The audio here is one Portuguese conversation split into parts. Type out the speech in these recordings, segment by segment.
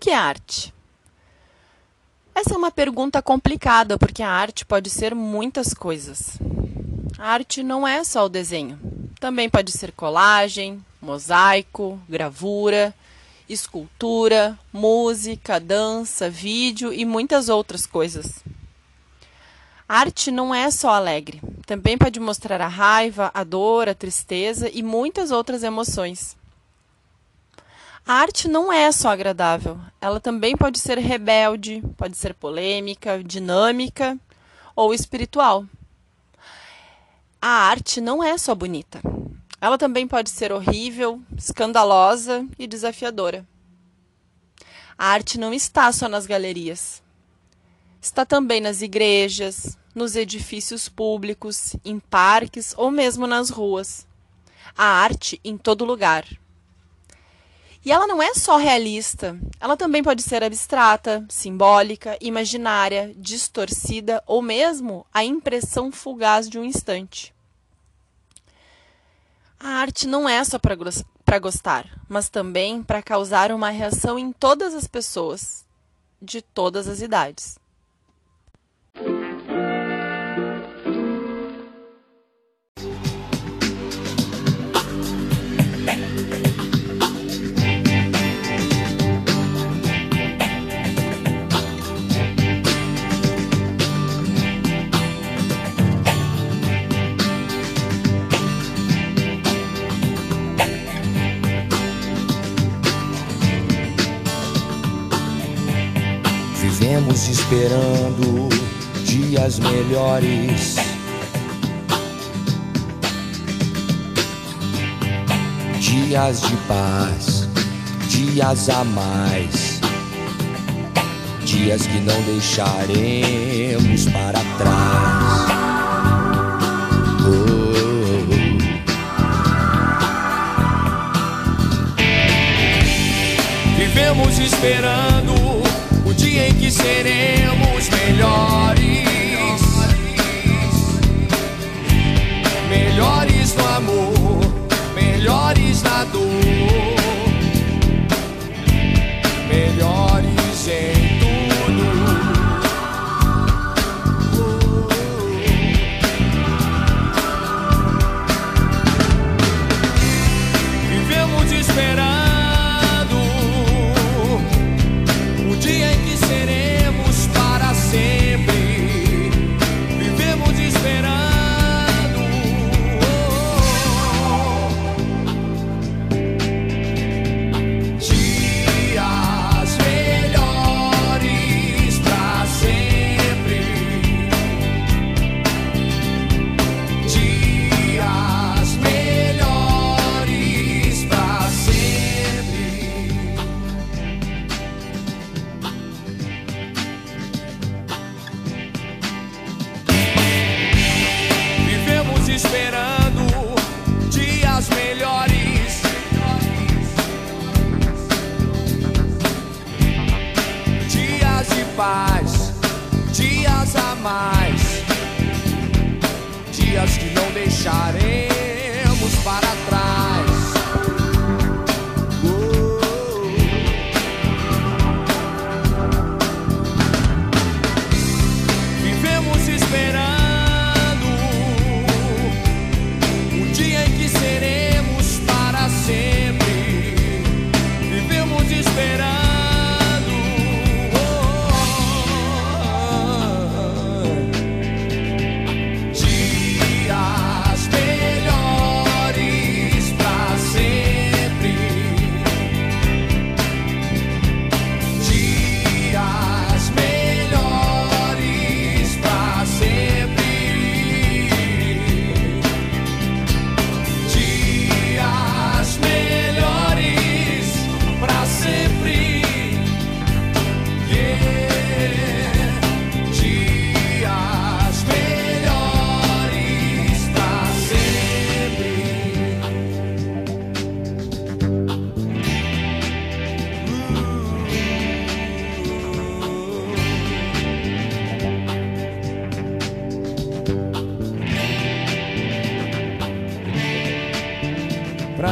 que é arte? Essa é uma pergunta complicada porque a arte pode ser muitas coisas. A arte não é só o desenho. Também pode ser colagem, mosaico, gravura, escultura, música, dança, vídeo e muitas outras coisas. A arte não é só alegre, também pode mostrar a raiva, a dor, a tristeza e muitas outras emoções. A arte não é só agradável, ela também pode ser rebelde, pode ser polêmica, dinâmica ou espiritual. A arte não é só bonita, ela também pode ser horrível, escandalosa e desafiadora. A arte não está só nas galerias. Está também nas igrejas, nos edifícios públicos, em parques ou mesmo nas ruas. A arte em todo lugar. E ela não é só realista, ela também pode ser abstrata, simbólica, imaginária, distorcida ou mesmo a impressão fugaz de um instante. A arte não é só para gostar, mas também para causar uma reação em todas as pessoas, de todas as idades. Vivemos esperando dias melhores. Dias de paz, dias a mais. Dias que não deixaremos para trás. Oh. Vivemos esperando que seremos melhores. Melhores no amor, melhores na dor,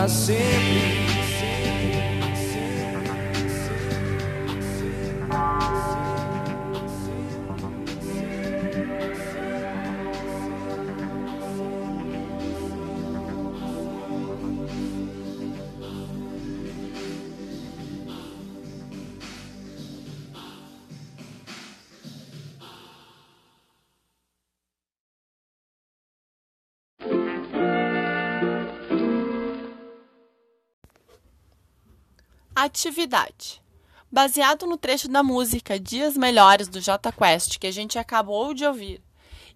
sempre. Atividade. Baseado no trecho da música Dias Melhores do J Quest, que a gente acabou de ouvir,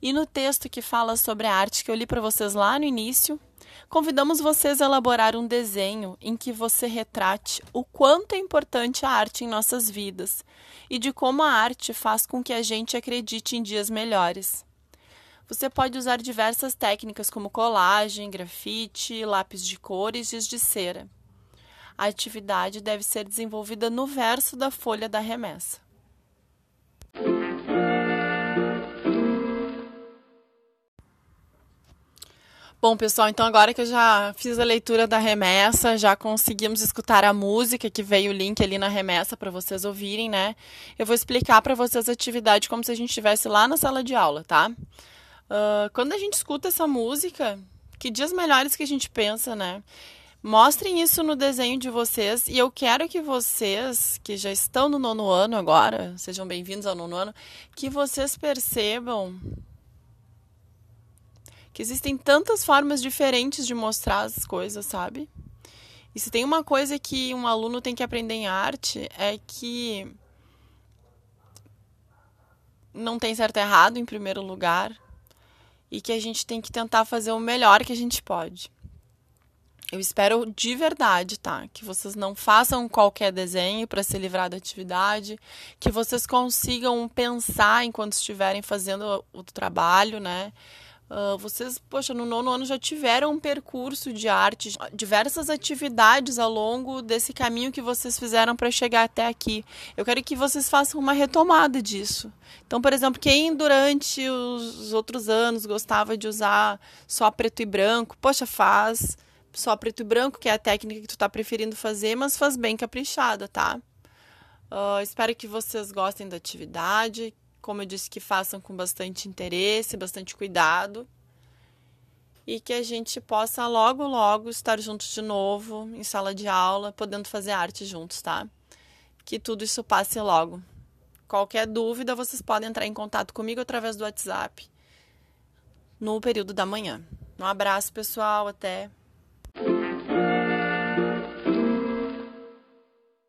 e no texto que fala sobre a arte que eu li para vocês lá no início, convidamos vocês a elaborar um desenho em que você retrate o quanto é importante a arte em nossas vidas e de como a arte faz com que a gente acredite em dias melhores. Você pode usar diversas técnicas como colagem, grafite, lápis de cor e de cera. A atividade deve ser desenvolvida no verso da folha da remessa. Bom, pessoal, então agora que eu já fiz a leitura da remessa, já conseguimos escutar a música que veio o link ali na remessa para vocês ouvirem, né? Eu vou explicar para vocês a atividade como se a gente estivesse lá na sala de aula, tá? Uh, quando a gente escuta essa música, que dias melhores que a gente pensa, né? Mostrem isso no desenho de vocês e eu quero que vocês, que já estão no nono ano agora, sejam bem-vindos ao nono ano, que vocês percebam que existem tantas formas diferentes de mostrar as coisas, sabe? E se tem uma coisa que um aluno tem que aprender em arte é que não tem certo e errado em primeiro lugar e que a gente tem que tentar fazer o melhor que a gente pode. Eu espero de verdade, tá? Que vocês não façam qualquer desenho para se livrar da atividade, que vocês consigam pensar enquanto estiverem fazendo o trabalho, né? Uh, vocês, poxa, no nono ano já tiveram um percurso de arte, diversas atividades ao longo desse caminho que vocês fizeram para chegar até aqui. Eu quero que vocês façam uma retomada disso. Então, por exemplo, quem durante os outros anos gostava de usar só preto e branco, poxa, faz só preto e branco, que é a técnica que tu está preferindo fazer, mas faz bem caprichada, tá? Uh, espero que vocês gostem da atividade, como eu disse, que façam com bastante interesse, bastante cuidado. E que a gente possa logo, logo estar juntos de novo em sala de aula, podendo fazer arte juntos, tá? Que tudo isso passe logo. Qualquer dúvida, vocês podem entrar em contato comigo através do WhatsApp no período da manhã. Um abraço, pessoal. Até.